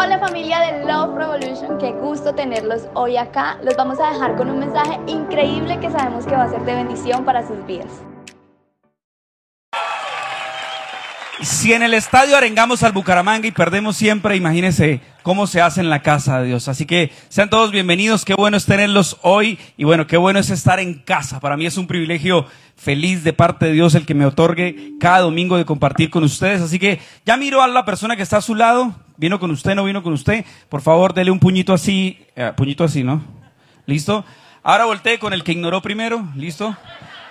Hola familia de Love Revolution, qué gusto tenerlos hoy acá. Los vamos a dejar con un mensaje increíble que sabemos que va a ser de bendición para sus vidas. Si en el estadio arengamos al Bucaramanga y perdemos siempre, imagínense cómo se hace en la casa de Dios. Así que sean todos bienvenidos, qué bueno es tenerlos hoy y bueno, qué bueno es estar en casa. Para mí es un privilegio feliz de parte de Dios el que me otorgue cada domingo de compartir con ustedes. Así que ya miro a la persona que está a su lado, vino con usted, no vino con usted. Por favor, dele un puñito así, eh, puñito así, ¿no? ¿Listo? Ahora voltee con el que ignoró primero, ¿listo?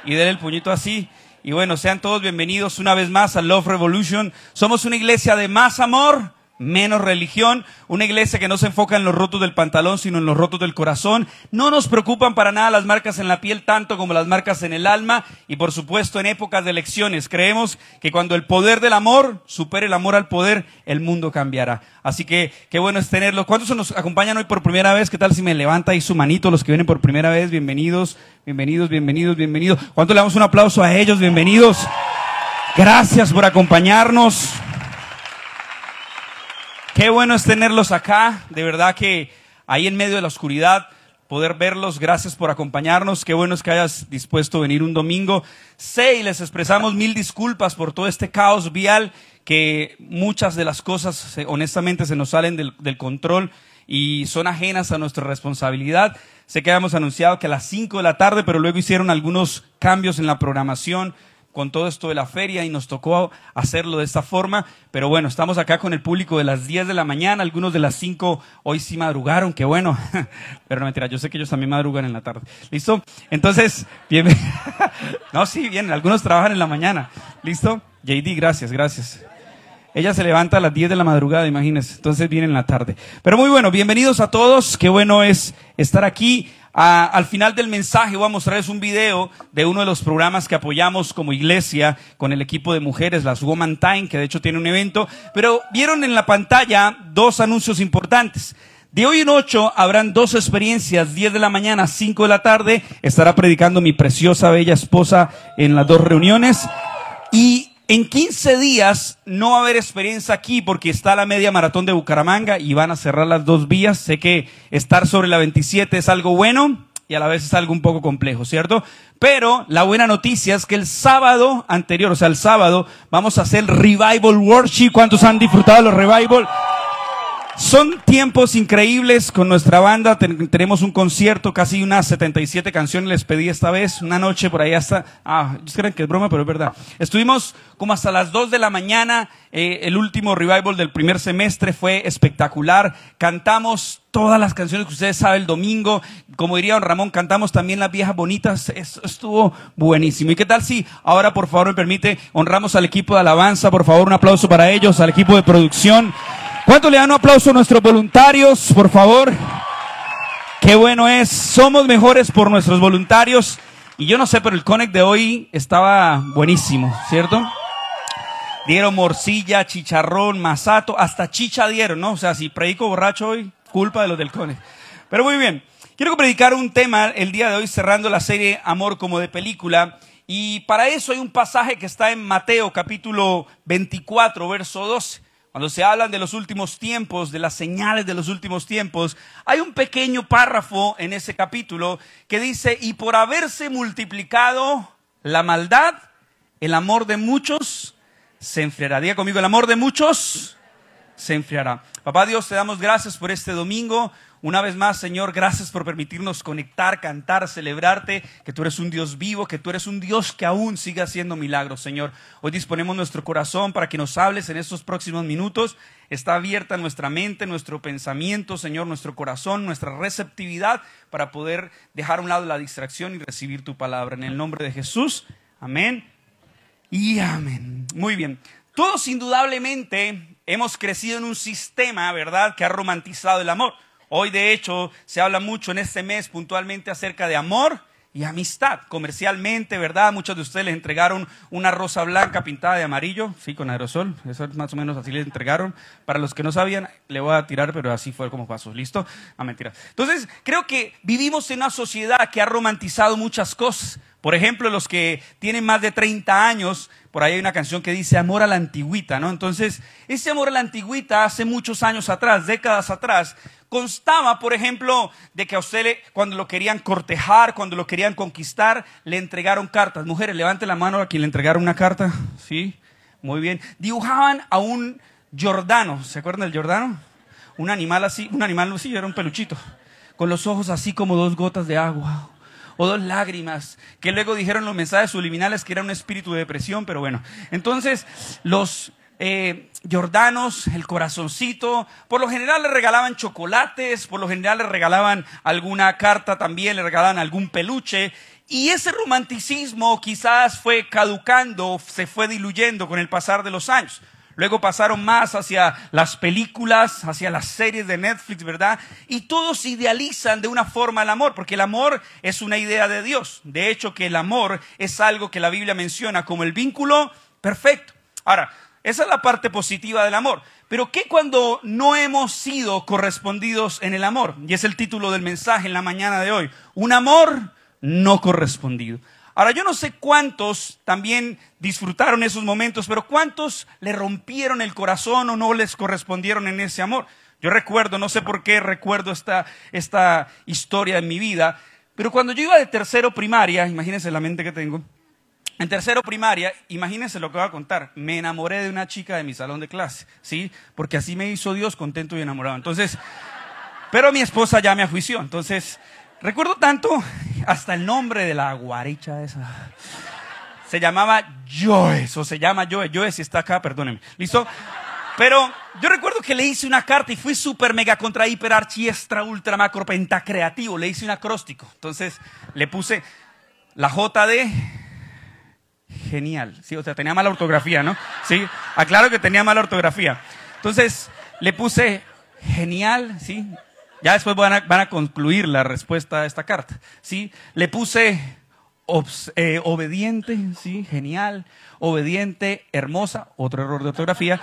Y dele el puñito así. Y bueno, sean todos bienvenidos una vez más a Love Revolution. Somos una iglesia de más amor, menos religión, una iglesia que no se enfoca en los rotos del pantalón, sino en los rotos del corazón. No nos preocupan para nada las marcas en la piel tanto como las marcas en el alma y por supuesto en épocas de elecciones. Creemos que cuando el poder del amor supere el amor al poder, el mundo cambiará. Así que qué bueno es tenerlo. ¿Cuántos nos acompañan hoy por primera vez? ¿Qué tal si me levanta ahí su manito los que vienen por primera vez? Bienvenidos, bienvenidos, bienvenidos, bienvenidos. ¿Cuánto le damos un aplauso a ellos? Bienvenidos. Gracias por acompañarnos. Qué bueno es tenerlos acá. De verdad que ahí en medio de la oscuridad poder verlos. Gracias por acompañarnos. Qué bueno es que hayas dispuesto a venir un domingo. Sé y les expresamos mil disculpas por todo este caos vial que muchas de las cosas honestamente se nos salen del, del, control y son ajenas a nuestra responsabilidad. Sé que habíamos anunciado que a las 5 de la tarde, pero luego hicieron algunos cambios en la programación con todo esto de la feria y nos tocó hacerlo de esta forma. Pero bueno, estamos acá con el público de las 10 de la mañana, algunos de las 5 hoy sí madrugaron, qué bueno. Pero no mentira, yo sé que ellos también madrugan en la tarde. ¿Listo? Entonces, bien. no, sí, bien, algunos trabajan en la mañana. ¿Listo? JD, gracias, gracias. Ella se levanta a las 10 de la madrugada, imagínense. Entonces viene en la tarde. Pero muy bueno, bienvenidos a todos. Qué bueno es estar aquí. Ah, al final del mensaje voy a mostrarles un video de uno de los programas que apoyamos como iglesia con el equipo de mujeres, las Woman Time, que de hecho tiene un evento. Pero vieron en la pantalla dos anuncios importantes. De hoy en ocho habrán dos experiencias, 10 de la mañana, 5 de la tarde. Estará predicando mi preciosa, bella esposa en las dos reuniones. Y en 15 días no va a haber experiencia aquí porque está la media maratón de Bucaramanga y van a cerrar las dos vías. Sé que estar sobre la 27 es algo bueno y a la vez es algo un poco complejo, ¿cierto? Pero la buena noticia es que el sábado anterior, o sea, el sábado, vamos a hacer Revival Worship. ¿Cuántos han disfrutado los Revival? Son tiempos increíbles con nuestra banda. tenemos un concierto, casi unas 77 canciones les pedí esta vez. Una noche por ahí hasta. Ah, creen que es broma, pero es verdad. Estuvimos como hasta las 2 de la mañana. Eh, el último revival del primer semestre fue espectacular. Cantamos todas las canciones que ustedes saben el domingo. Como diría don Ramón, cantamos también las viejas bonitas. Estuvo buenísimo. ¿Y qué tal si ahora, por favor, me permite, honramos al equipo de alabanza? Por favor, un aplauso para ellos, al equipo de producción. ¿Cuánto le dan un aplauso a nuestros voluntarios, por favor? Qué bueno es. Somos mejores por nuestros voluntarios. Y yo no sé, pero el Connect de hoy estaba buenísimo, ¿cierto? Dieron morcilla, chicharrón, masato, hasta chicha dieron, ¿no? O sea, si predico borracho hoy, culpa de los del Connect. Pero muy bien. Quiero predicar un tema el día de hoy cerrando la serie Amor como de película. Y para eso hay un pasaje que está en Mateo capítulo 24, verso 12. Cuando se hablan de los últimos tiempos, de las señales de los últimos tiempos, hay un pequeño párrafo en ese capítulo que dice, y por haberse multiplicado la maldad, el amor de muchos se enfriará. Diga conmigo, el amor de muchos se enfriará. Papá Dios, te damos gracias por este domingo. Una vez más, Señor, gracias por permitirnos conectar, cantar, celebrarte, que tú eres un Dios vivo, que tú eres un Dios que aún sigue haciendo milagros, Señor. Hoy disponemos nuestro corazón para que nos hables en estos próximos minutos. Está abierta nuestra mente, nuestro pensamiento, Señor, nuestro corazón, nuestra receptividad para poder dejar a un lado la distracción y recibir tu palabra. En el nombre de Jesús, amén y amén. Muy bien. Todos indudablemente hemos crecido en un sistema, ¿verdad?, que ha romantizado el amor. Hoy, de hecho, se habla mucho en este mes puntualmente acerca de amor y amistad. Comercialmente, ¿verdad? Muchos de ustedes les entregaron una rosa blanca pintada de amarillo, sí, con aerosol. Eso es más o menos así les entregaron. Para los que no sabían, le voy a tirar, pero así fue como pasó. ¿Listo? A ah, mentira. Entonces, creo que vivimos en una sociedad que ha romantizado muchas cosas. Por ejemplo, los que tienen más de 30 años, por ahí hay una canción que dice amor a la antigüita, ¿no? Entonces, ese amor a la antigüita hace muchos años atrás, décadas atrás, constaba, por ejemplo, de que a usted cuando lo querían cortejar, cuando lo querían conquistar, le entregaron cartas. Mujeres, levante la mano a quien le entregaron una carta. Sí, muy bien. Dibujaban a un Jordano, ¿se acuerdan del Jordano? Un animal así, un animal así, era un peluchito, con los ojos así como dos gotas de agua o dos lágrimas, que luego dijeron los mensajes subliminales que era un espíritu de depresión, pero bueno. Entonces, los eh, Jordanos, el corazoncito, por lo general le regalaban chocolates, por lo general le regalaban alguna carta también, le regalaban algún peluche, y ese romanticismo quizás fue caducando, se fue diluyendo con el pasar de los años. Luego pasaron más hacia las películas, hacia las series de Netflix, ¿verdad? Y todos idealizan de una forma el amor, porque el amor es una idea de Dios. De hecho, que el amor es algo que la Biblia menciona como el vínculo perfecto. Ahora, esa es la parte positiva del amor. Pero ¿qué cuando no hemos sido correspondidos en el amor? Y es el título del mensaje en la mañana de hoy. Un amor no correspondido. Ahora, yo no sé cuántos también disfrutaron esos momentos, pero cuántos le rompieron el corazón o no les correspondieron en ese amor. Yo recuerdo, no sé por qué recuerdo esta, esta historia en mi vida, pero cuando yo iba de tercero primaria, imagínense la mente que tengo, en tercero primaria, imagínense lo que voy a contar, me enamoré de una chica de mi salón de clase, ¿sí? Porque así me hizo Dios contento y enamorado. Entonces, pero mi esposa ya me ajuició, entonces Recuerdo tanto hasta el nombre de la guaricha esa. Se llamaba Joyce, o se llama Joyce. Joyce, si está acá, perdónenme. ¿Listo? Pero yo recuerdo que le hice una carta y fui súper mega contra hiper archi extra ultra macro pentacreativo. Le hice un acróstico. Entonces le puse la JD. Genial. Sí, o sea, tenía mala ortografía, ¿no? Sí, aclaro que tenía mala ortografía. Entonces le puse genial, ¿sí? Ya después van a, concluir la respuesta a esta carta. ¿sí? Le puse eh, obediente, ¿sí? genial, obediente, hermosa, otro error de ortografía.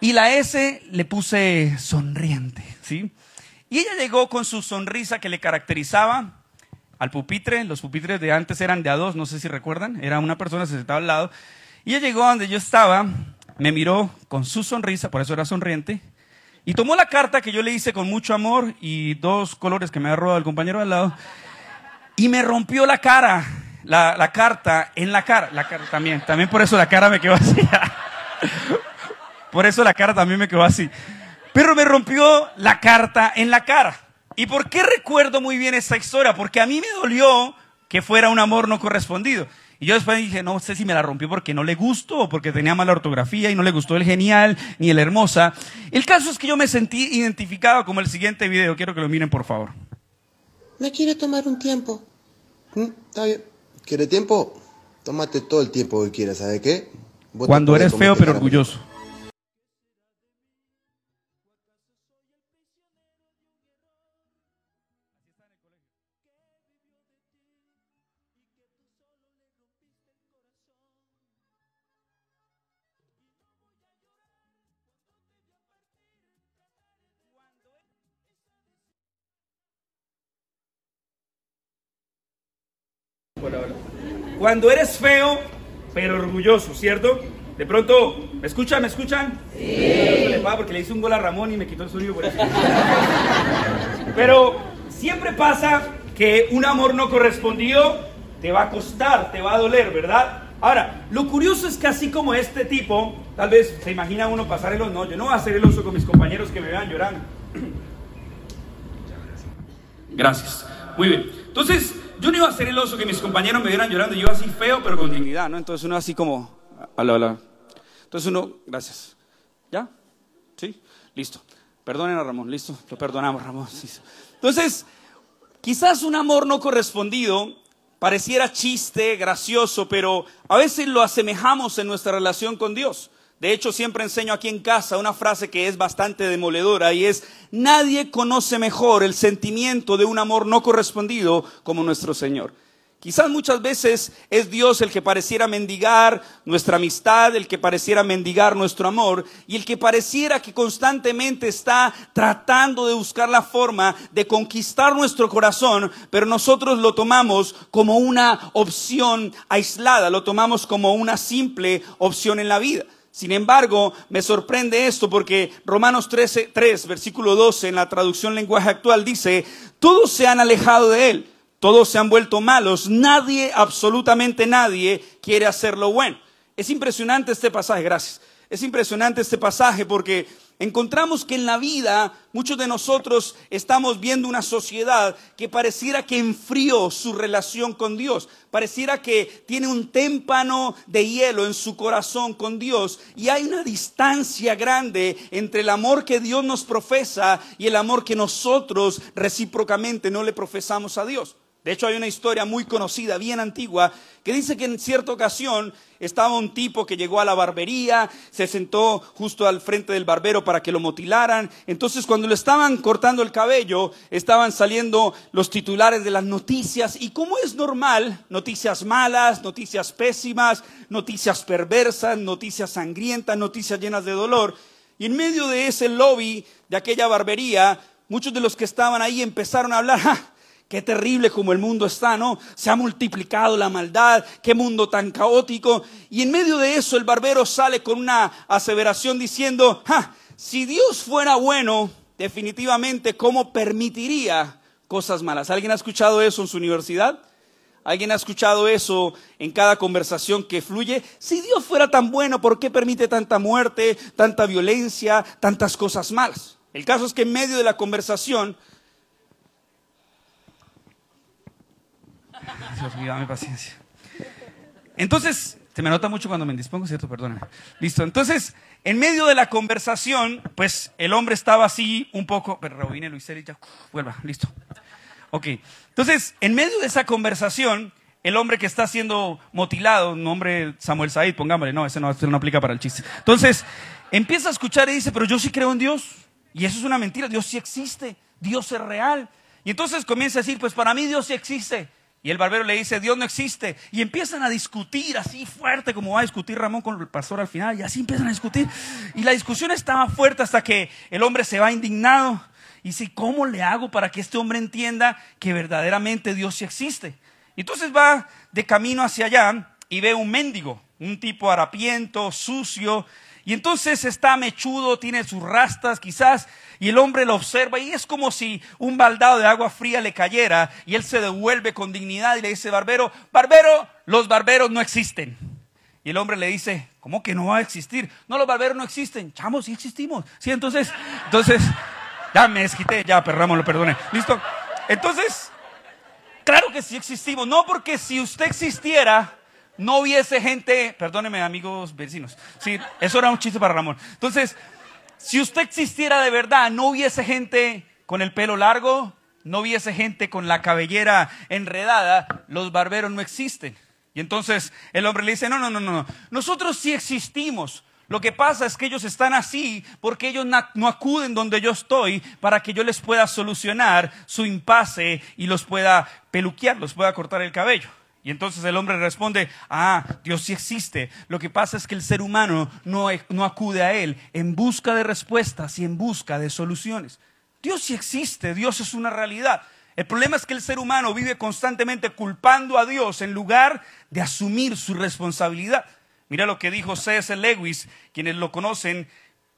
Y la S le puse sonriente. ¿sí? Y ella llegó con su sonrisa que le caracterizaba al pupitre. Los pupitres de antes eran de a dos, no sé si recuerdan. Era una persona, se sentaba al lado. Y ella llegó donde yo estaba, me miró con su sonrisa, por eso era sonriente y tomó la carta que yo le hice con mucho amor y dos colores que me ha robado el compañero al lado y me rompió la cara, la, carta en la cara. La cara también, también por eso la cara me quedó así. por eso la cara también me quedó así. Pero me rompió la carta en la cara. ¿Y por qué recuerdo muy bien esa historia? Porque a mí me dolió que fuera un amor no correspondido. Y yo después dije, no sé si me la rompió porque no le gustó o porque tenía mala ortografía y no le gustó el genial ni el hermosa. El caso es que yo me sentí identificado como el siguiente video. Quiero que lo miren, por favor. Me quiere tomar un tiempo. Mm, está bien. ¿Quiere tiempo? Tómate todo el tiempo que quieras, ¿sabe qué? Cuando eres feo pero orgulloso. Cuando eres feo, pero orgulloso, ¿cierto? De pronto, ¿me escuchan? ¿Me escuchan? Sí. Porque le hice un gol a Ramón y me quitó el sonido por eso. Pero siempre pasa que un amor no correspondido te va a costar, te va a doler, ¿verdad? Ahora, lo curioso es que así como este tipo, tal vez se imagina uno pasar el oso, no, yo no voy a hacer el oso con mis compañeros que me vean llorando. Gracias. Muy bien. Entonces, yo no iba a ser el oso que mis compañeros me vieran llorando, yo iba así feo, pero con dignidad, ¿no? Entonces uno así como, hola, hola. Entonces uno, gracias. ¿Ya? ¿Sí? Listo. Perdonen a Ramón, listo. Lo perdonamos, Ramón. Entonces, quizás un amor no correspondido pareciera chiste, gracioso, pero a veces lo asemejamos en nuestra relación con Dios. De hecho, siempre enseño aquí en casa una frase que es bastante demoledora y es, nadie conoce mejor el sentimiento de un amor no correspondido como nuestro Señor. Quizás muchas veces es Dios el que pareciera mendigar nuestra amistad, el que pareciera mendigar nuestro amor y el que pareciera que constantemente está tratando de buscar la forma de conquistar nuestro corazón, pero nosotros lo tomamos como una opción aislada, lo tomamos como una simple opción en la vida. Sin embargo, me sorprende esto porque Romanos 13, 3, versículo 12 en la traducción lenguaje actual dice, todos se han alejado de él todos se han vuelto malos. Nadie, absolutamente nadie, quiere hacer lo bueno. Es impresionante este pasaje, gracias. Es impresionante este pasaje porque encontramos que en la vida muchos de nosotros estamos viendo una sociedad que pareciera que enfrió su relación con Dios, pareciera que tiene un témpano de hielo en su corazón con Dios y hay una distancia grande entre el amor que Dios nos profesa y el amor que nosotros recíprocamente no le profesamos a Dios. De hecho, hay una historia muy conocida, bien antigua, que dice que en cierta ocasión estaba un tipo que llegó a la barbería, se sentó justo al frente del barbero para que lo motilaran. Entonces, cuando le estaban cortando el cabello, estaban saliendo los titulares de las noticias. Y como es normal, noticias malas, noticias pésimas, noticias perversas, noticias sangrientas, noticias llenas de dolor. Y en medio de ese lobby de aquella barbería, muchos de los que estaban ahí empezaron a hablar. Qué terrible como el mundo está, ¿no? Se ha multiplicado la maldad, qué mundo tan caótico. Y en medio de eso el barbero sale con una aseveración diciendo, si Dios fuera bueno, definitivamente, ¿cómo permitiría cosas malas? ¿Alguien ha escuchado eso en su universidad? ¿Alguien ha escuchado eso en cada conversación que fluye? Si Dios fuera tan bueno, ¿por qué permite tanta muerte, tanta violencia, tantas cosas malas? El caso es que en medio de la conversación Dios mío, dame paciencia. Entonces, se me nota mucho cuando me indispongo, ¿cierto? Perdóname. Listo. Entonces, en medio de la conversación, pues el hombre estaba así un poco. Pero rebobine Luis y ya. Vuelva, listo. Ok. Entonces, en medio de esa conversación, el hombre que está siendo motilado, nombre Samuel Said, pongámosle, no, ese no, ese no aplica para el chiste. Entonces, empieza a escuchar y dice, pero yo sí creo en Dios. Y eso es una mentira, Dios sí existe, Dios es real. Y entonces comienza a decir, pues para mí Dios sí existe. Y el barbero le dice, Dios no existe. Y empiezan a discutir así fuerte como va a discutir Ramón con el pastor al final. Y así empiezan a discutir. Y la discusión estaba fuerte hasta que el hombre se va indignado. Y dice, ¿cómo le hago para que este hombre entienda que verdaderamente Dios sí existe? Y entonces va de camino hacia allá y ve un mendigo, un tipo harapiento, sucio. Y entonces está mechudo, tiene sus rastas quizás, y el hombre lo observa y es como si un baldado de agua fría le cayera y él se devuelve con dignidad y le dice, barbero, barbero, los barberos no existen. Y el hombre le dice, ¿cómo que no va a existir? No, los barberos no existen. Chamo, sí existimos. Sí, entonces, entonces, ya me desquité, ya, perramos, lo perdone. Listo. Entonces, claro que sí existimos. No porque si usted existiera, no hubiese gente, perdóneme amigos vecinos. Sí, eso era un chiste para Ramón. Entonces, si usted existiera de verdad, no hubiese gente con el pelo largo, no hubiese gente con la cabellera enredada, los barberos no existen. Y entonces el hombre le dice, no, no, no, no, nosotros sí existimos. Lo que pasa es que ellos están así porque ellos no acuden donde yo estoy para que yo les pueda solucionar su impasse y los pueda peluquear, los pueda cortar el cabello. Y entonces el hombre responde, ah, Dios sí existe. Lo que pasa es que el ser humano no, no, acude a Él en busca de respuestas y en busca de soluciones. Dios sí existe, Dios es una realidad. El problema es que el ser humano vive constantemente culpando a Dios en lugar de asumir su responsabilidad. Mira lo que dijo C.S. Lewis, quienes lo conocen,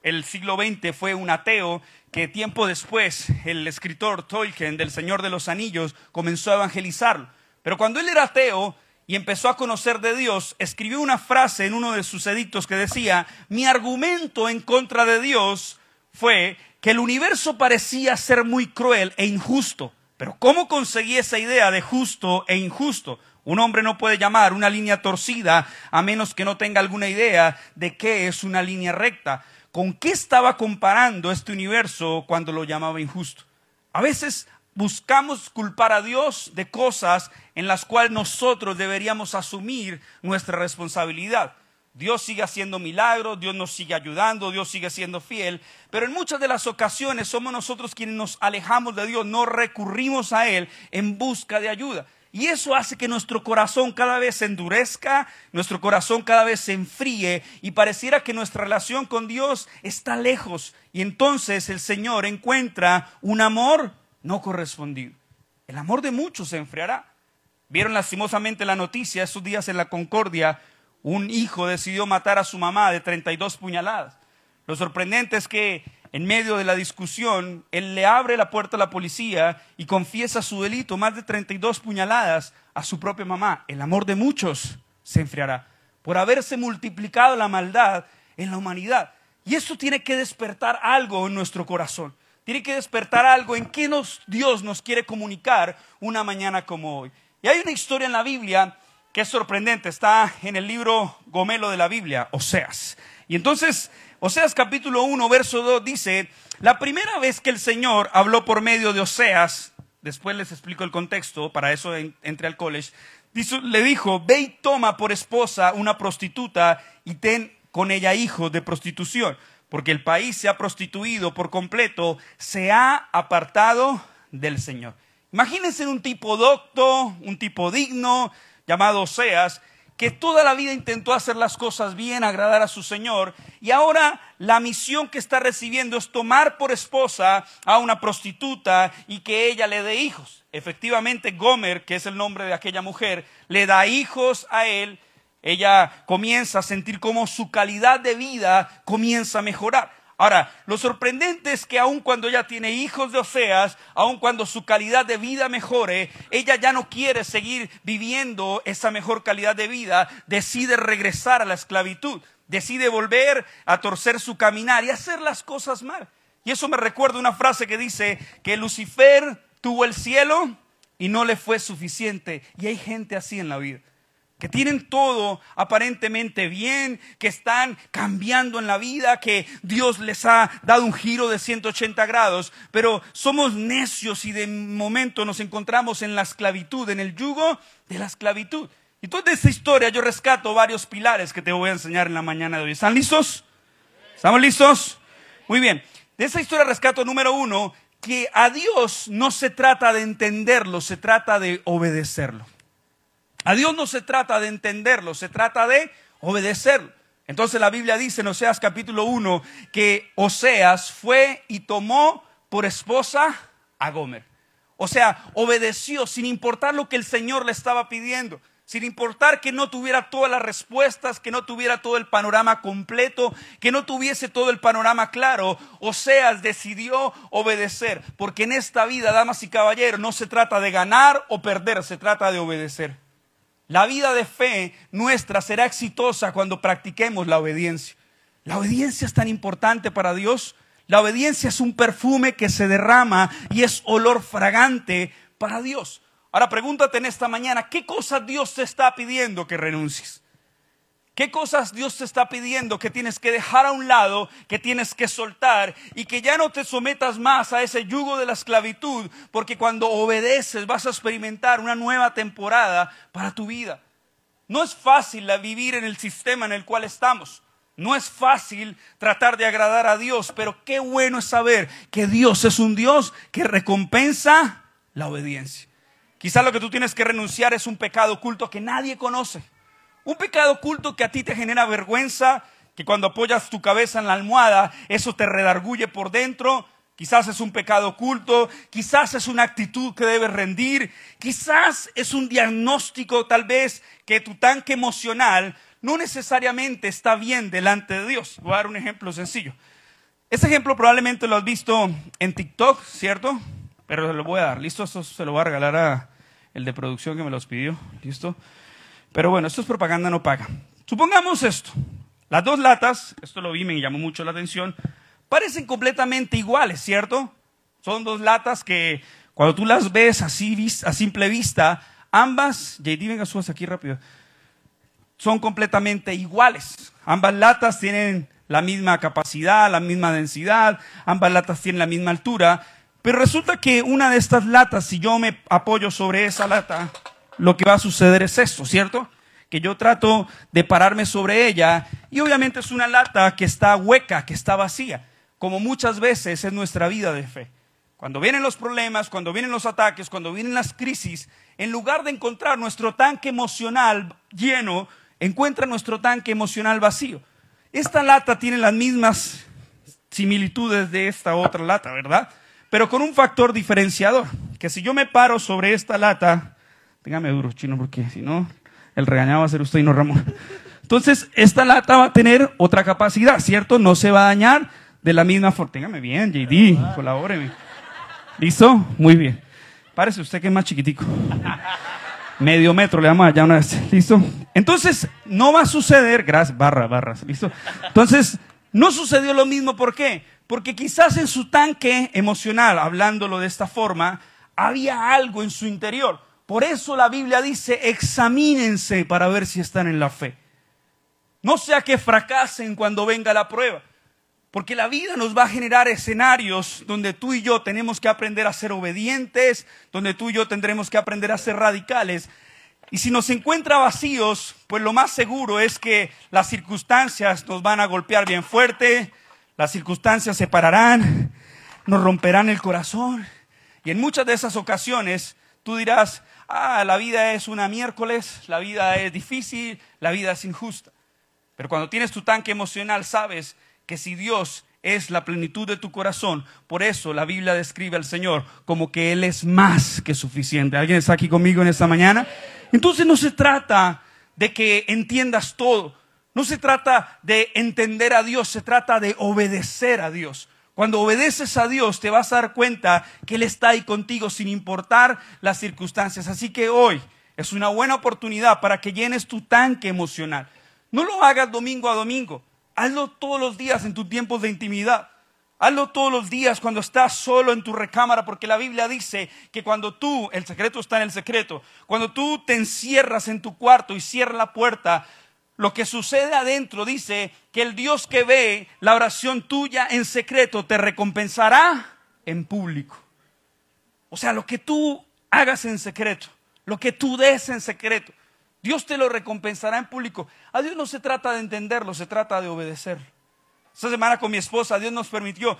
el siglo XX fue un ateo que tiempo después el escritor Tolkien del Señor de los Anillos comenzó a evangelizarlo. Pero cuando él era ateo y empezó a conocer de Dios, escribió una frase en uno de sus edictos que decía, mi argumento en contra de Dios fue que el universo parecía ser muy cruel e injusto. Pero ¿cómo conseguí esa idea de justo e injusto? Un hombre no puede llamar una línea torcida a menos que no tenga alguna idea de qué es una línea recta. ¿Con qué estaba comparando este universo cuando lo llamaba injusto? A veces buscamos culpar a Dios de cosas en las cuales nosotros deberíamos asumir nuestra responsabilidad. Dios sigue haciendo milagros, Dios nos sigue ayudando, Dios sigue siendo fiel, pero en muchas de las ocasiones somos nosotros quienes nos alejamos de Dios, no recurrimos a Él en busca de ayuda. Y eso hace que nuestro corazón cada vez se endurezca, nuestro corazón cada vez se enfríe y pareciera que nuestra relación con Dios está lejos. Y entonces el Señor encuentra un amor no correspondido. El amor de muchos se enfriará. Vieron lastimosamente la noticia esos días en la Concordia, un hijo decidió matar a su mamá de 32 puñaladas. Lo sorprendente es que en medio de la discusión, él le abre la puerta a la policía y confiesa su delito, más de 32 puñaladas a su propia mamá. El amor de muchos se enfriará por haberse multiplicado la maldad en la humanidad. Y eso tiene que despertar algo en nuestro corazón. Tiene que despertar algo en que Dios nos quiere comunicar una mañana como hoy. Y hay una historia en la Biblia que es sorprendente. Está en el libro Gomelo de la Biblia, Oseas. Y entonces Oseas capítulo 1, verso 2 dice, la primera vez que el Señor habló por medio de Oseas, después les explico el contexto, para eso entré al college, le dijo, ve y toma por esposa una prostituta y ten con ella hijos de prostitución, porque el país se ha prostituido por completo, se ha apartado del Señor. Imagínense un tipo docto, un tipo digno, llamado Oseas, que toda la vida intentó hacer las cosas bien, agradar a su Señor, y ahora la misión que está recibiendo es tomar por esposa a una prostituta y que ella le dé hijos. Efectivamente, Gomer, que es el nombre de aquella mujer, le da hijos a él, ella comienza a sentir cómo su calidad de vida comienza a mejorar. Ahora, lo sorprendente es que aun cuando ella tiene hijos de Oseas, aun cuando su calidad de vida mejore, ella ya no quiere seguir viviendo esa mejor calidad de vida, decide regresar a la esclavitud, decide volver a torcer su caminar y hacer las cosas mal. Y eso me recuerda una frase que dice que Lucifer tuvo el cielo y no le fue suficiente. Y hay gente así en la vida que tienen todo aparentemente bien, que están cambiando en la vida, que Dios les ha dado un giro de 180 grados, pero somos necios y de momento nos encontramos en la esclavitud, en el yugo de la esclavitud. Y toda esta historia yo rescato varios pilares que te voy a enseñar en la mañana de hoy. ¿Están listos? ¿Estamos listos? Muy bien. De esa historia rescato número uno, que a Dios no se trata de entenderlo, se trata de obedecerlo. A Dios no se trata de entenderlo, se trata de obedecerlo. Entonces la Biblia dice en Oseas capítulo 1 que Oseas fue y tomó por esposa a Gomer. O sea, obedeció sin importar lo que el Señor le estaba pidiendo, sin importar que no tuviera todas las respuestas, que no tuviera todo el panorama completo, que no tuviese todo el panorama claro. Oseas decidió obedecer, porque en esta vida, damas y caballeros, no se trata de ganar o perder, se trata de obedecer. La vida de fe nuestra será exitosa cuando practiquemos la obediencia. La obediencia es tan importante para Dios. La obediencia es un perfume que se derrama y es olor fragante para Dios. Ahora pregúntate en esta mañana, ¿qué cosa Dios te está pidiendo que renuncies? ¿Qué cosas Dios te está pidiendo que tienes que dejar a un lado, que tienes que soltar y que ya no te sometas más a ese yugo de la esclavitud? Porque cuando obedeces vas a experimentar una nueva temporada para tu vida. No es fácil vivir en el sistema en el cual estamos. No es fácil tratar de agradar a Dios, pero qué bueno es saber que Dios es un Dios que recompensa la obediencia. Quizás lo que tú tienes que renunciar es un pecado oculto que nadie conoce un pecado oculto que a ti te genera vergüenza, que cuando apoyas tu cabeza en la almohada, eso te redarguye por dentro. Quizás es un pecado oculto, quizás es una actitud que debes rendir, quizás es un diagnóstico tal vez que tu tanque emocional no necesariamente está bien delante de Dios. Voy a dar un ejemplo sencillo. Ese ejemplo probablemente lo has visto en TikTok, ¿cierto? Pero se lo voy a dar. ¿Listo? Esto se lo voy a regalar a el de producción que me los pidió. ¿Listo? Pero bueno, esto es propaganda, no paga. Supongamos esto. Las dos latas, esto lo vi, me llamó mucho la atención, parecen completamente iguales, ¿cierto? Son dos latas que cuando tú las ves a simple vista, ambas, JD, venga, subas aquí rápido, son completamente iguales. Ambas latas tienen la misma capacidad, la misma densidad, ambas latas tienen la misma altura, pero resulta que una de estas latas, si yo me apoyo sobre esa lata, lo que va a suceder es esto, ¿cierto? Que yo trato de pararme sobre ella y obviamente es una lata que está hueca, que está vacía, como muchas veces es nuestra vida de fe. cuando vienen los problemas, cuando vienen los ataques, cuando vienen las crisis, en lugar de encontrar nuestro tanque emocional lleno, encuentra nuestro tanque emocional vacío. Esta lata tiene las mismas similitudes de esta otra lata, ¿verdad? Pero con un factor diferenciador, que si yo me paro sobre esta lata, téngame duro, chino, porque si no, el regañado va a ser usted y no Ramón. Entonces, esta lata va a tener otra capacidad, ¿cierto? No se va a dañar de la misma forma. Téngame bien, JD, colabóreme. ¿Listo? Muy bien. Parece usted que es más chiquitico. Medio metro le damos allá una vez. ¿Listo? Entonces, no va a suceder, gracias, barra, barras, ¿listo? Entonces, no sucedió lo mismo, ¿por qué? Porque quizás en su tanque emocional, hablándolo de esta forma, había algo en su interior. Por eso la Biblia dice, examínense para ver si están en la fe. No sea que fracasen cuando venga la prueba. Porque la vida nos va a generar escenarios donde tú y yo tenemos que aprender a ser obedientes, donde tú y yo tendremos que aprender a ser radicales. Y si nos encuentra vacíos, pues lo más seguro es que las circunstancias nos van a golpear bien fuerte, las circunstancias se pararán, nos romperán el corazón. Y en muchas de esas ocasiones tú dirás, ah, la vida es una miércoles, la vida es difícil, la vida es injusta. Pero cuando tienes tu tanque emocional, sabes que si Dios es la plenitud de tu corazón, por eso la Biblia describe al Señor como que Él es más que suficiente. ¿Alguien está aquí conmigo en esta mañana? Entonces no se trata de que entiendas todo, no se trata de entender a Dios, se trata de obedecer a Dios. Cuando obedeces a Dios te vas a dar cuenta que Él está ahí contigo sin importar las circunstancias. Así que hoy es una buena oportunidad para que llenes tu tanque emocional. No lo hagas domingo a domingo. Hazlo todos los días en tus tiempos de intimidad. Hazlo todos los días cuando estás solo en tu recámara, porque la Biblia dice que cuando tú, el secreto está en el secreto, cuando tú te encierras en tu cuarto y cierras la puerta, lo que sucede adentro dice que el Dios que ve la oración tuya en secreto te recompensará en público. O sea, lo que tú hagas en secreto, lo que tú des en secreto, Dios te lo recompensará en público. A Dios no se trata de entenderlo, se trata de obedecer. Esta semana con mi esposa, Dios nos permitió,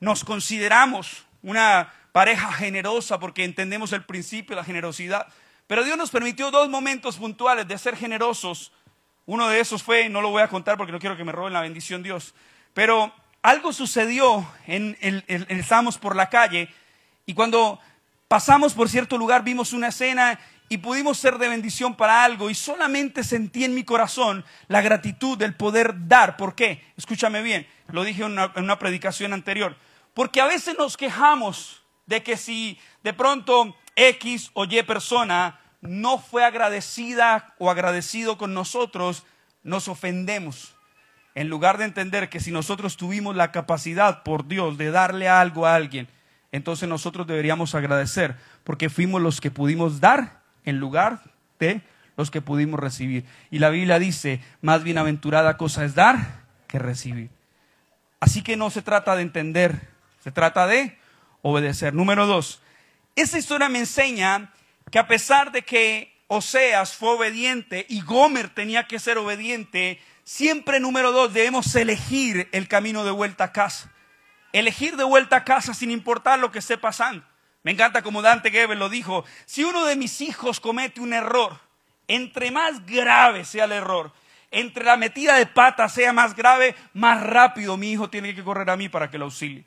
nos consideramos una pareja generosa porque entendemos el principio de la generosidad. Pero Dios nos permitió dos momentos puntuales de ser generosos. Uno de esos fue, no lo voy a contar porque no quiero que me roben la bendición Dios, pero algo sucedió, en, el, estábamos por la calle y cuando pasamos por cierto lugar vimos una escena y pudimos ser de bendición para algo y solamente sentí en mi corazón la gratitud del poder dar. ¿Por qué? Escúchame bien, lo dije en una, en una predicación anterior. Porque a veces nos quejamos de que si de pronto X o Y persona no fue agradecida o agradecido con nosotros, nos ofendemos. En lugar de entender que si nosotros tuvimos la capacidad por Dios de darle algo a alguien, entonces nosotros deberíamos agradecer porque fuimos los que pudimos dar en lugar de los que pudimos recibir. Y la Biblia dice, más bienaventurada cosa es dar que recibir. Así que no se trata de entender, se trata de obedecer. Número dos, esta historia me enseña que a pesar de que Oseas fue obediente y Gomer tenía que ser obediente, siempre número dos debemos elegir el camino de vuelta a casa. Elegir de vuelta a casa sin importar lo que esté pasando. Me encanta como Dante Gebel lo dijo, si uno de mis hijos comete un error, entre más grave sea el error, entre la metida de pata sea más grave, más rápido mi hijo tiene que correr a mí para que lo auxilie.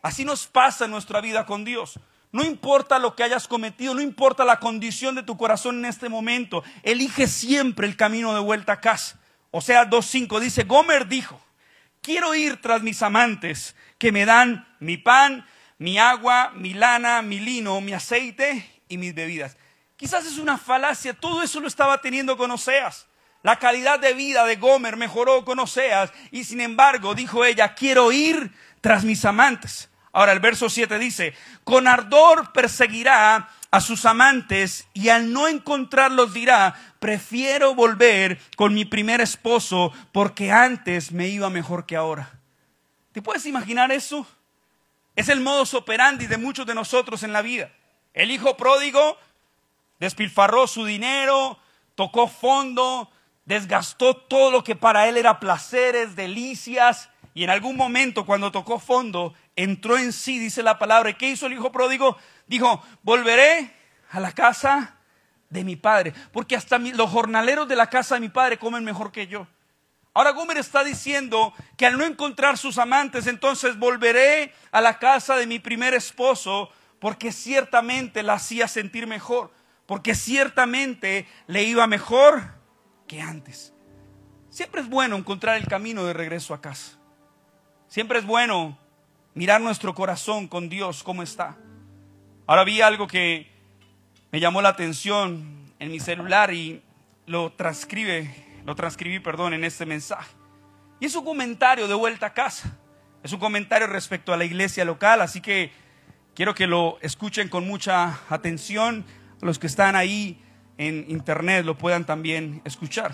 Así nos pasa en nuestra vida con Dios. No importa lo que hayas cometido, no importa la condición de tu corazón en este momento, elige siempre el camino de vuelta a casa. O sea, 2.5 dice, Gomer dijo, quiero ir tras mis amantes que me dan mi pan mi agua, mi lana, mi lino, mi aceite y mis bebidas. Quizás es una falacia, todo eso lo estaba teniendo con Oseas. La calidad de vida de Gomer mejoró con Oseas y sin embargo dijo ella, quiero ir tras mis amantes. Ahora el verso 7 dice, con ardor perseguirá a sus amantes y al no encontrarlos dirá, prefiero volver con mi primer esposo porque antes me iba mejor que ahora. ¿Te puedes imaginar eso? Es el modus operandi de muchos de nosotros en la vida. El hijo pródigo despilfarró su dinero, tocó fondo, desgastó todo lo que para él era placeres, delicias, y en algún momento cuando tocó fondo, entró en sí, dice la palabra. ¿Y qué hizo el hijo pródigo? Dijo, volveré a la casa de mi padre, porque hasta los jornaleros de la casa de mi padre comen mejor que yo. Ahora Gomer está diciendo que al no encontrar sus amantes, entonces volveré a la casa de mi primer esposo, porque ciertamente la hacía sentir mejor, porque ciertamente le iba mejor que antes. Siempre es bueno encontrar el camino de regreso a casa. Siempre es bueno mirar nuestro corazón con Dios, cómo está. Ahora vi algo que me llamó la atención en mi celular y lo transcribe, lo transcribí, perdón, en este mensaje. Y es un comentario de vuelta a casa. Es un comentario respecto a la iglesia local, así que quiero que lo escuchen con mucha atención. Los que están ahí en internet lo puedan también escuchar.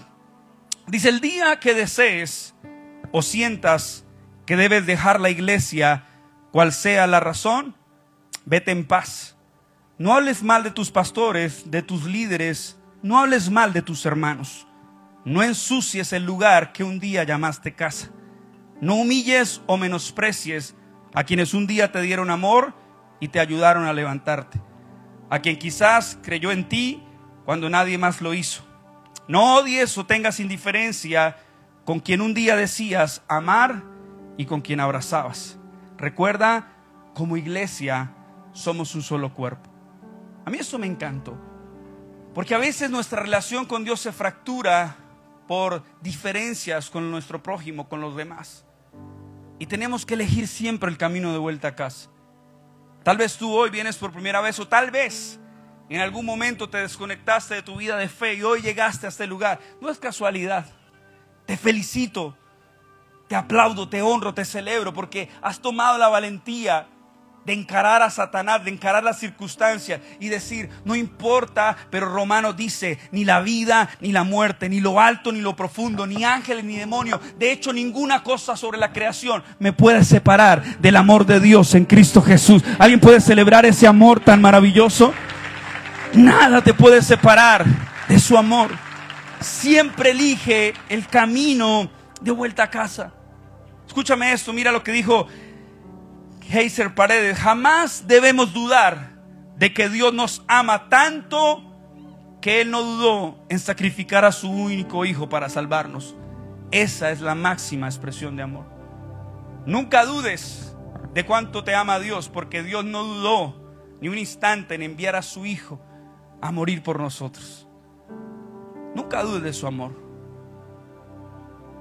Dice, el día que desees o sientas que debes dejar la iglesia, cual sea la razón, vete en paz. No hables mal de tus pastores, de tus líderes, no hables mal de tus hermanos. No ensucies el lugar que un día llamaste casa. No humilles o menosprecies a quienes un día te dieron amor y te ayudaron a levantarte. A quien quizás creyó en ti cuando nadie más lo hizo. No odies o tengas indiferencia con quien un día decías amar y con quien abrazabas. Recuerda, como iglesia somos un solo cuerpo. A mí eso me encantó. Porque a veces nuestra relación con Dios se fractura por diferencias con nuestro prójimo, con los demás. Y tenemos que elegir siempre el camino de vuelta a casa. Tal vez tú hoy vienes por primera vez o tal vez en algún momento te desconectaste de tu vida de fe y hoy llegaste a este lugar. No es casualidad. Te felicito, te aplaudo, te honro, te celebro porque has tomado la valentía de encarar a Satanás, de encarar las circunstancias y decir, no importa, pero Romano dice, ni la vida, ni la muerte, ni lo alto, ni lo profundo, ni ángeles, ni demonios, de hecho ninguna cosa sobre la creación me puede separar del amor de Dios en Cristo Jesús. ¿Alguien puede celebrar ese amor tan maravilloso? Nada te puede separar de su amor. Siempre elige el camino de vuelta a casa. Escúchame esto, mira lo que dijo Heiser Paredes, jamás debemos dudar de que Dios nos ama tanto que Él no dudó en sacrificar a su único hijo para salvarnos. Esa es la máxima expresión de amor. Nunca dudes de cuánto te ama Dios, porque Dios no dudó ni un instante en enviar a su hijo a morir por nosotros. Nunca dudes de su amor.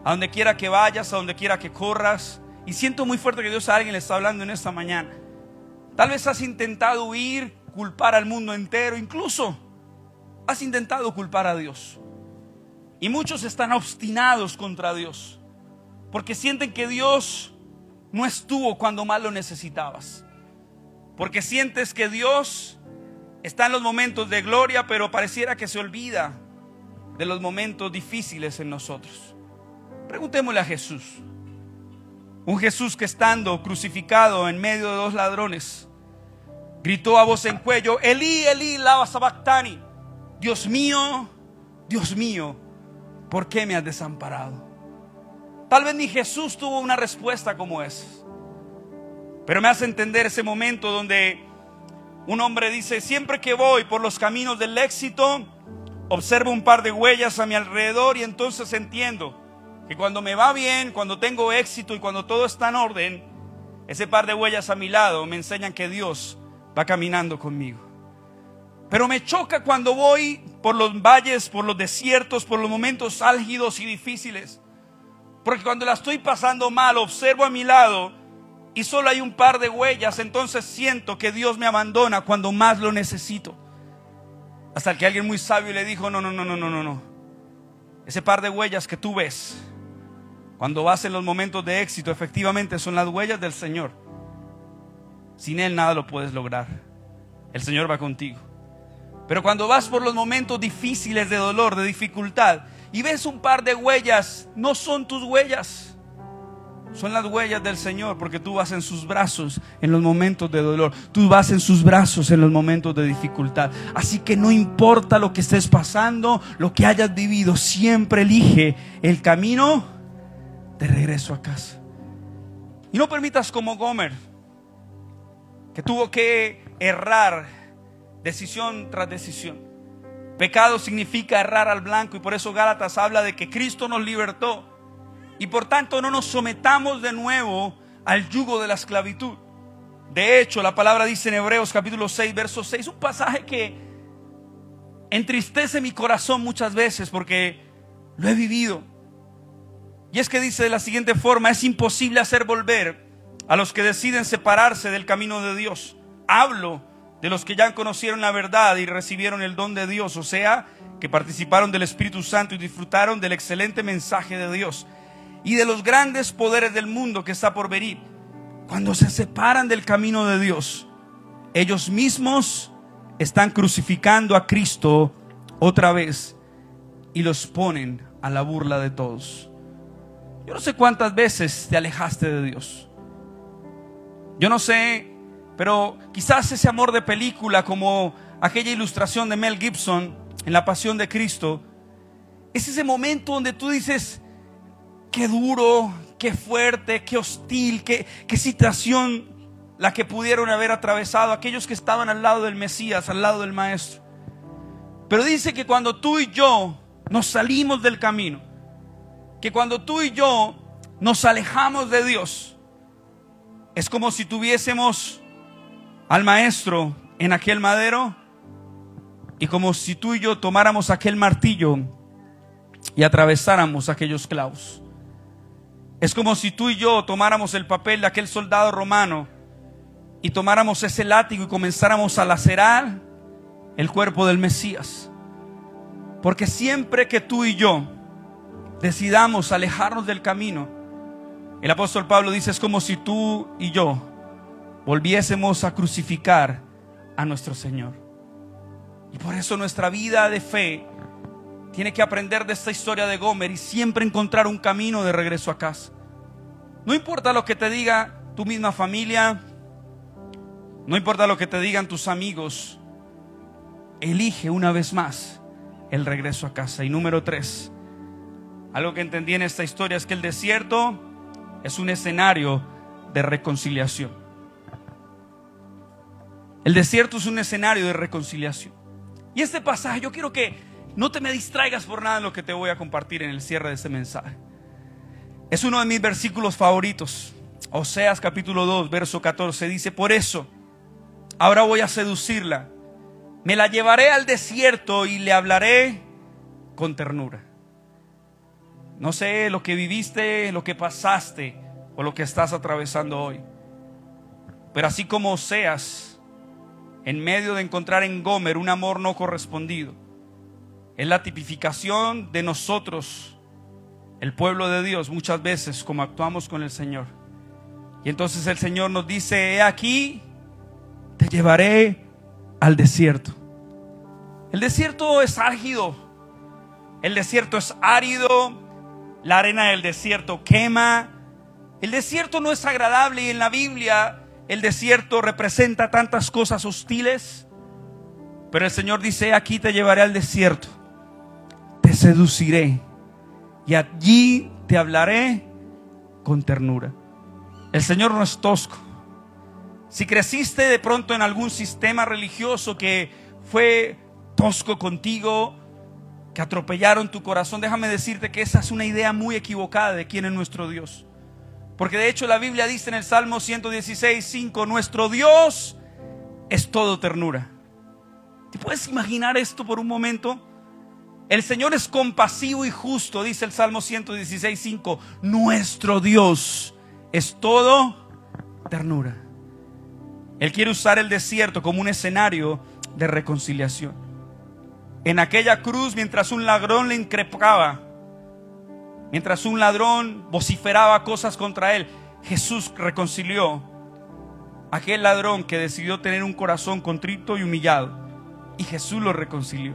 A donde quiera que vayas, a donde quiera que corras, y siento muy fuerte que Dios a alguien le está hablando en esta mañana. Tal vez has intentado huir, culpar al mundo entero, incluso has intentado culpar a Dios. Y muchos están obstinados contra Dios, porque sienten que Dios no estuvo cuando más lo necesitabas. Porque sientes que Dios está en los momentos de gloria, pero pareciera que se olvida de los momentos difíciles en nosotros. Preguntémosle a Jesús. Un Jesús que estando crucificado en medio de dos ladrones, gritó a voz en cuello, Elí, Elí, lava sabactani. Dios mío, Dios mío, ¿por qué me has desamparado? Tal vez ni Jesús tuvo una respuesta como esa. Pero me hace entender ese momento donde un hombre dice, siempre que voy por los caminos del éxito, observo un par de huellas a mi alrededor y entonces entiendo que cuando me va bien, cuando tengo éxito y cuando todo está en orden, ese par de huellas a mi lado me enseñan que Dios va caminando conmigo. Pero me choca cuando voy por los valles, por los desiertos, por los momentos álgidos y difíciles. Porque cuando la estoy pasando mal, observo a mi lado y solo hay un par de huellas, entonces siento que Dios me abandona cuando más lo necesito. Hasta que alguien muy sabio le dijo, no, no, no, no, no, no, no. Ese par de huellas que tú ves cuando vas en los momentos de éxito, efectivamente son las huellas del Señor. Sin Él nada lo puedes lograr. El Señor va contigo. Pero cuando vas por los momentos difíciles de dolor, de dificultad, y ves un par de huellas, no son tus huellas. Son las huellas del Señor, porque tú vas en sus brazos en los momentos de dolor. Tú vas en sus brazos en los momentos de dificultad. Así que no importa lo que estés pasando, lo que hayas vivido, siempre elige el camino de regreso a casa. Y no permitas como Gomer que tuvo que errar decisión tras decisión. Pecado significa errar al blanco y por eso Gálatas habla de que Cristo nos libertó y por tanto no nos sometamos de nuevo al yugo de la esclavitud. De hecho, la palabra dice en Hebreos capítulo 6, verso 6, un pasaje que entristece mi corazón muchas veces porque lo he vivido. Y es que dice de la siguiente forma, es imposible hacer volver a los que deciden separarse del camino de Dios. Hablo de los que ya conocieron la verdad y recibieron el don de Dios, o sea, que participaron del Espíritu Santo y disfrutaron del excelente mensaje de Dios y de los grandes poderes del mundo que está por venir. Cuando se separan del camino de Dios, ellos mismos están crucificando a Cristo otra vez y los ponen a la burla de todos. Yo no sé cuántas veces te alejaste de Dios. Yo no sé, pero quizás ese amor de película como aquella ilustración de Mel Gibson en La Pasión de Cristo, es ese momento donde tú dices, qué duro, qué fuerte, qué hostil, qué, qué situación la que pudieron haber atravesado aquellos que estaban al lado del Mesías, al lado del Maestro. Pero dice que cuando tú y yo nos salimos del camino, que cuando tú y yo nos alejamos de Dios, es como si tuviésemos al Maestro en aquel madero y como si tú y yo tomáramos aquel martillo y atravesáramos aquellos clavos. Es como si tú y yo tomáramos el papel de aquel soldado romano y tomáramos ese látigo y comenzáramos a lacerar el cuerpo del Mesías. Porque siempre que tú y yo decidamos alejarnos del camino, el apóstol Pablo dice, es como si tú y yo volviésemos a crucificar a nuestro Señor. Y por eso nuestra vida de fe tiene que aprender de esta historia de Gomer y siempre encontrar un camino de regreso a casa. No importa lo que te diga tu misma familia, no importa lo que te digan tus amigos, elige una vez más el regreso a casa. Y número tres, algo que entendí en esta historia es que el desierto es un escenario de reconciliación. El desierto es un escenario de reconciliación. Y este pasaje, yo quiero que no te me distraigas por nada en lo que te voy a compartir en el cierre de este mensaje. Es uno de mis versículos favoritos. Oseas capítulo 2, verso 14 dice, por eso, ahora voy a seducirla. Me la llevaré al desierto y le hablaré con ternura. No sé lo que viviste, lo que pasaste o lo que estás atravesando hoy. Pero así como Oseas, en medio de encontrar en Gomer un amor no correspondido, es la tipificación de nosotros, el pueblo de Dios, muchas veces como actuamos con el Señor. Y entonces el Señor nos dice, he aquí, te llevaré al desierto. El desierto es árido, el desierto es árido, la arena del desierto quema, el desierto no es agradable y en la Biblia el desierto representa tantas cosas hostiles, pero el Señor dice, aquí te llevaré al desierto te seduciré y allí te hablaré con ternura. El Señor no es tosco. Si creciste de pronto en algún sistema religioso que fue tosco contigo, atropellaron tu corazón, déjame decirte que esa es una idea muy equivocada de quién es nuestro Dios. Porque de hecho la Biblia dice en el Salmo 116, 5, nuestro Dios es todo ternura. ¿Te puedes imaginar esto por un momento? El Señor es compasivo y justo, dice el Salmo 116, 5. Nuestro Dios es todo ternura. Él quiere usar el desierto como un escenario de reconciliación. En aquella cruz, mientras un ladrón le increpaba, mientras un ladrón vociferaba cosas contra él, Jesús reconcilió a aquel ladrón que decidió tener un corazón contrito y humillado. Y Jesús lo reconcilió.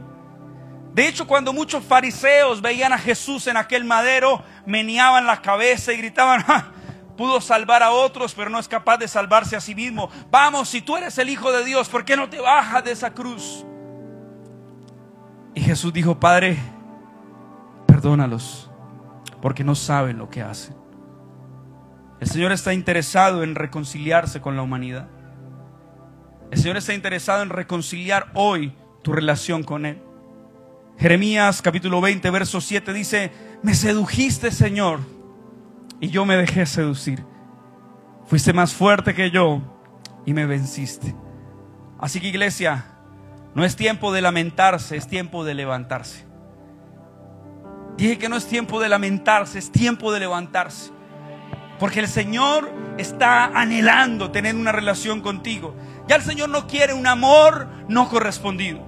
De hecho, cuando muchos fariseos veían a Jesús en aquel madero, meneaban la cabeza y gritaban, pudo salvar a otros, pero no es capaz de salvarse a sí mismo. Vamos, si tú eres el Hijo de Dios, ¿por qué no te bajas de esa cruz? Y Jesús dijo, Padre, perdónalos, porque no saben lo que hacen. El Señor está interesado en reconciliarse con la humanidad. El Señor está interesado en reconciliar hoy tu relación con Él. Jeremías capítulo 20, verso 7 dice, me sedujiste Señor y yo me dejé seducir. Fuiste más fuerte que yo y me venciste. Así que iglesia, no es tiempo de lamentarse, es tiempo de levantarse. Dije que no es tiempo de lamentarse, es tiempo de levantarse. Porque el Señor está anhelando tener una relación contigo. Ya el Señor no quiere un amor no correspondido.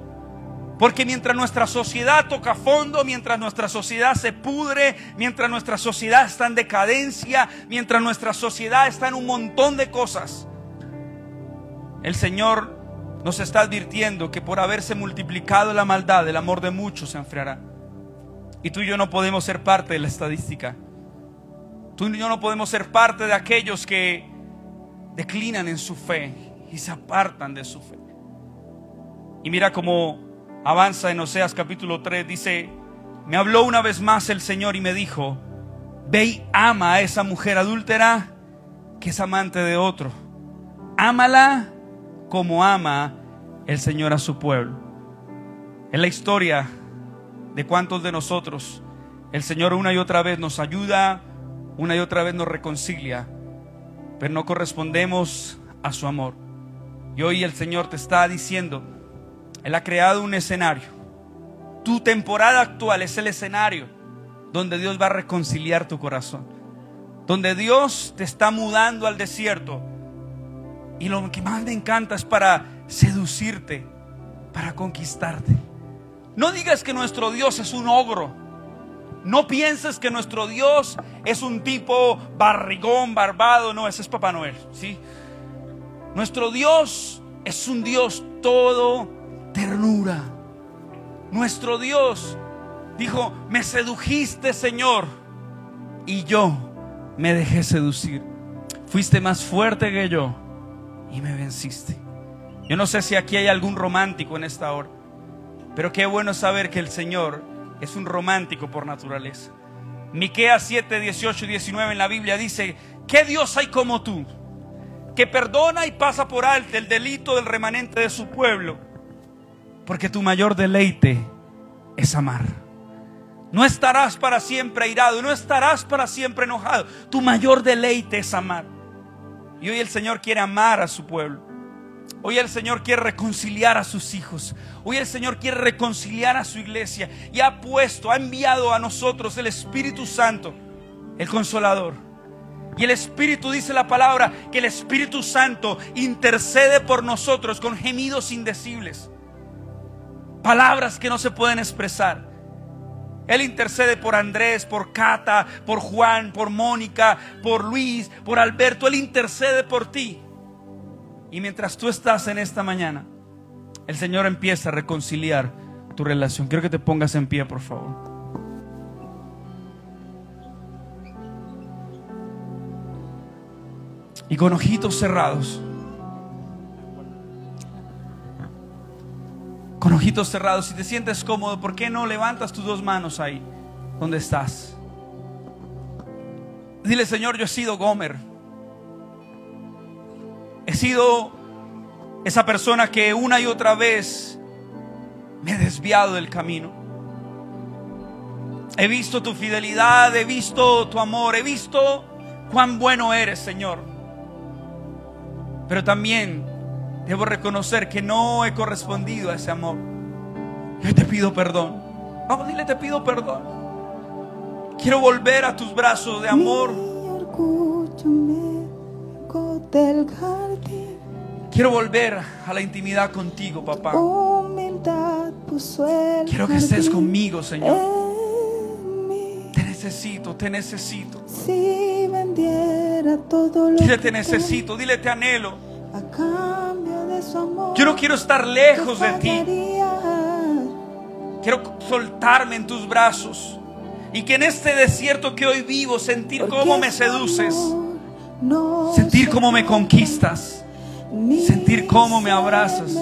Porque mientras nuestra sociedad toca fondo, mientras nuestra sociedad se pudre, mientras nuestra sociedad está en decadencia, mientras nuestra sociedad está en un montón de cosas, el Señor nos está advirtiendo que por haberse multiplicado la maldad, el amor de muchos se enfriará. Y tú y yo no podemos ser parte de la estadística. Tú y yo no podemos ser parte de aquellos que declinan en su fe y se apartan de su fe. Y mira cómo avanza en Oseas capítulo 3, dice, me habló una vez más el Señor y me dijo, ve y ama a esa mujer adúltera que es amante de otro. Ámala como ama el Señor a su pueblo. En la historia de cuántos de nosotros el Señor una y otra vez nos ayuda, una y otra vez nos reconcilia, pero no correspondemos a su amor. Y hoy el Señor te está diciendo, Él ha creado un escenario. Tu temporada actual es el escenario donde Dios va a reconciliar tu corazón. Donde Dios te está mudando al desierto. Y lo que más me encanta es para seducirte, para conquistarte. No digas que nuestro Dios es un ogro. No pienses que nuestro Dios es un tipo barrigón, barbado. No, ese es Papá Noel. ¿sí? Nuestro Dios es un Dios todo ternura. Nuestro Dios dijo, me sedujiste Señor y yo me dejé seducir. Fuiste más fuerte que yo y me venciste. Yo no sé si aquí hay algún romántico en esta hora, pero qué bueno saber que el Señor es un romántico por naturaleza. Miqueas 7, 18 y 19 en la Biblia dice, ¿qué Dios hay como tú? Que perdona y pasa por alto el delito del remanente de su pueblo porque tu mayor deleite es amar. No estarás para siempre airado, no estarás para siempre enojado. Tu mayor deleite es amar. Y hoy el Señor quiere amar a su pueblo. Hoy el Señor quiere reconciliar a sus hijos. Hoy el Señor quiere reconciliar a su iglesia. Y ha puesto, ha enviado a nosotros el Espíritu Santo, el consolador. Y el Espíritu dice la palabra que el Espíritu Santo intercede por nosotros con gemidos indecibles palabras que no se pueden expresar. Él intercede por Andrés, por Cata, por Juan, por Mónica, por Luis, por Alberto. Él intercede por ti. Y mientras tú estás en esta mañana, el Señor empieza a reconciliar tu relación. Quiero que te pongas en pie, por favor. Y con ojitos cerrados. Con ojitos cerrados, si te sientes cómodo, ¿por qué no levantas tus dos manos ahí donde estás? Dile, Señor, yo he sido Gomer. He sido esa persona que una y otra vez me he desviado del camino. He visto tu fidelidad, he visto tu amor, he visto cuán bueno eres, Señor. Pero también debo reconocer que no he correspondido a ese amor. Yo te pido perdón. Vamos, dile, te pido perdón. Quiero volver a tus brazos de amor. Quiero volver a la intimidad contigo, papá. Quiero que estés conmigo, Señor. Te necesito, te necesito. Si vendiera todo lo Dile, te necesito, dile, te anhelo. a cambio. Yo no quiero estar lejos de ti. Quiero soltarme en tus brazos. Y que en este desierto que hoy vivo, sentir cómo me seduces. Sentir se cómo me conquistas. sentir cómo me abrazas.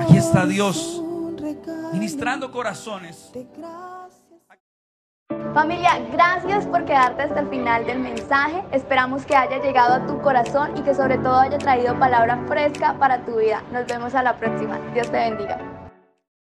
Aquí está Dios, Ministrando corazones. Familia, gracias por quedarte hasta el final del mensaje. Esperamos que haya llegado a tu corazón y que sobre todo haya traído palabra fresca para tu vida. Nos vemos a la próxima. Dios te bendiga.